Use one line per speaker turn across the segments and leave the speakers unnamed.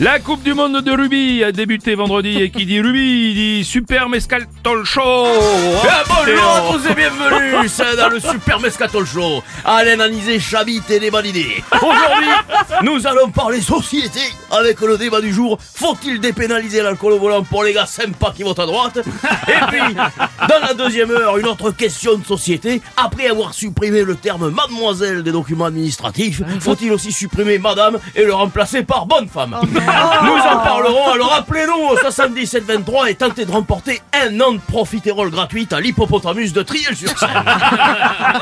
La Coupe du Monde de rugby a débuté vendredi et qui dit rugby dit Super Mescal Talk Show. Ah,
bonjour à tous et bienvenue c'est dans le Super Mescatol Show. Alain Anisé, Chabit et d'idées. Aujourd'hui, nous allons parler société avec le débat du jour. Faut-il dépénaliser l'alcool au volant pour les gars sympas qui votent à droite? Et puis, dans la deuxième heure, une autre question de société. Après avoir supprimé le terme mademoiselle des documents administratifs, faut-il aussi supprimer madame et le remplacer par bonne femme? Nous en parlerons, alors appelez-nous au 7723 et tentez de remporter un an de profiterole gratuite à l'hippopotamus de Triel-sur-Seine.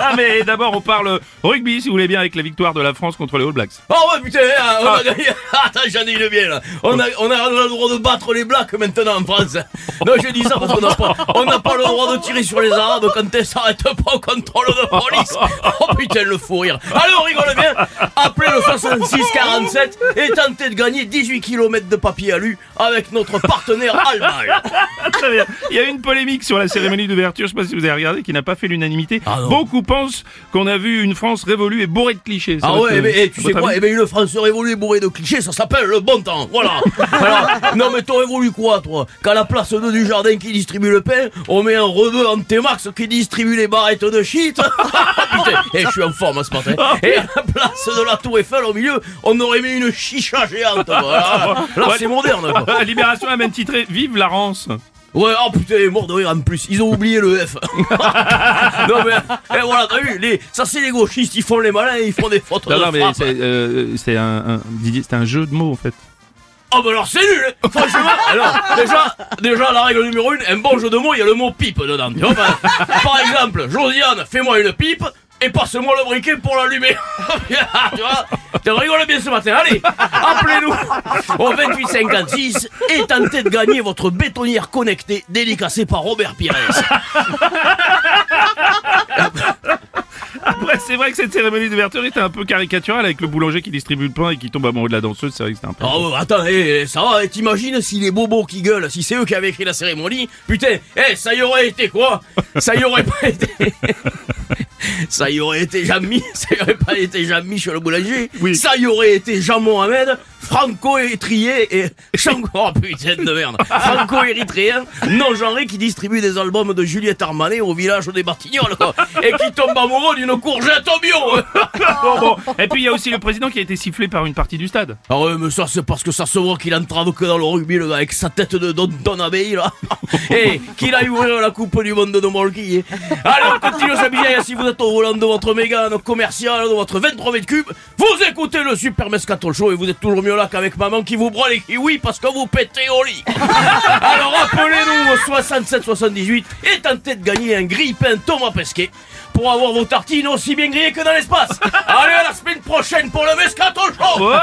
Ah, mais d'abord on parle rugby si vous voulez bien avec la victoire de la France contre les All Blacks.
Oh ouais putain, hein, on a gagné. Attends, j'en ai une bien là. On a, on, a, le droit de battre les blacks maintenant en France. Non, je dis ça parce qu'on n'a pas, on pas le droit de tirer sur les arabes quand elles s'arrêtent pas au contrôle de police. Oh putain, le fou rire. Allez, on rigole bien. Appelez le 66 47 et tentez de gagner 18 km de papier alu avec notre partenaire Almal.
Très bien. Il y a une polémique sur la cérémonie d'ouverture, je sais pas si vous avez regardé, qui n'a pas fait l'unanimité.
Ah non.
Beaucoup pensent qu'on a vu une France révolue et bourrée de clichés.
Ah ouais,
que-
mais eh, tu sais quoi Eh ben une France révolue bourrée de clichés, ça s'appelle le bon temps. Voilà. Non mais t'aurais voulu quoi, toi Qu'à la place de du jardin qui distribue le pain, on met un rebeu en T-Max qui distribue les barrettes de shit. Putain, eh, je suis en forme ce matin. Et à la place de la Tour Eiffel au milieu, on aurait mis une chicha géante. Voilà. Là, c'est moderne. quoi.
Libération a même titré Vive la Rance.
Ouais, oh putain, mort de rire en plus. Ils ont oublié le F. non mais, eh, voilà, t'as vu, les, ça c'est les gauchistes, ils font les malins, ils font des fautes
Non,
de
non, mais
frappe.
c'est euh, c'est un, un- Didier, c'était un jeu de mots en fait.
Oh bah alors c'est nul hein. Franchement Alors déjà Déjà la règle numéro une Un bon jeu de mots il y a le mot pipe dedans tu vois, par, par exemple Josiane Fais-moi une pipe Et passe-moi le briquet pour l'allumer Tu vois Tu rigoles bien ce matin Allez Appelez-nous Au 2856 Et tentez de gagner votre bétonnière connectée Dédicacée par Robert Pires
Après, c'est vrai que cette cérémonie d'ouverture était un peu caricaturale avec le boulanger qui distribue le pain et qui tombe amoureux de la danseuse. C'est vrai que c'était un peu.
Oh attends, eh, ça va, eh, t'imagines si les bobos qui gueulent, si c'est eux qui avaient écrit la cérémonie, putain, eh, ça y aurait été quoi? Ça y aurait pas été... Ça y aurait été Jean-Mi, ça y aurait pas été Jean-Michel Boulanger,
Oui.
ça y aurait été Jean-Mohamed, franco-étrier et Jean... Oh putain de merde Franco-érythréen, non-genré qui distribue des albums de Juliette Armanet au village des Batignolles, quoi, et qui tombe amoureux d'une courgette au bio
Bon, bon. Et puis il y a aussi le président qui a été sifflé par une partie du stade.
Ah ouais, mais ça, c'est parce que ça se voit qu'il entrave que dans le rugby, le avec sa tête de Don, Don Abbey, là. Et qu'il aille ouvrir la Coupe du Monde de Molki. Allez, on continue sa bière. Si vous êtes au volant de votre Mégane commercial, de votre 23 mètres cubes, vous écoutez le Super Mescato Show et vous êtes toujours mieux là qu'avec maman qui vous broie les kiwis parce que vous pétez au lit. Alors appelez-nous au 67 78 et tentez de gagner un grille-pain Thomas Pesquet pour avoir vos tartines aussi bien grillées que dans l'espace. Allez, à la semaine prochaine pour le Mescato Show
Ouais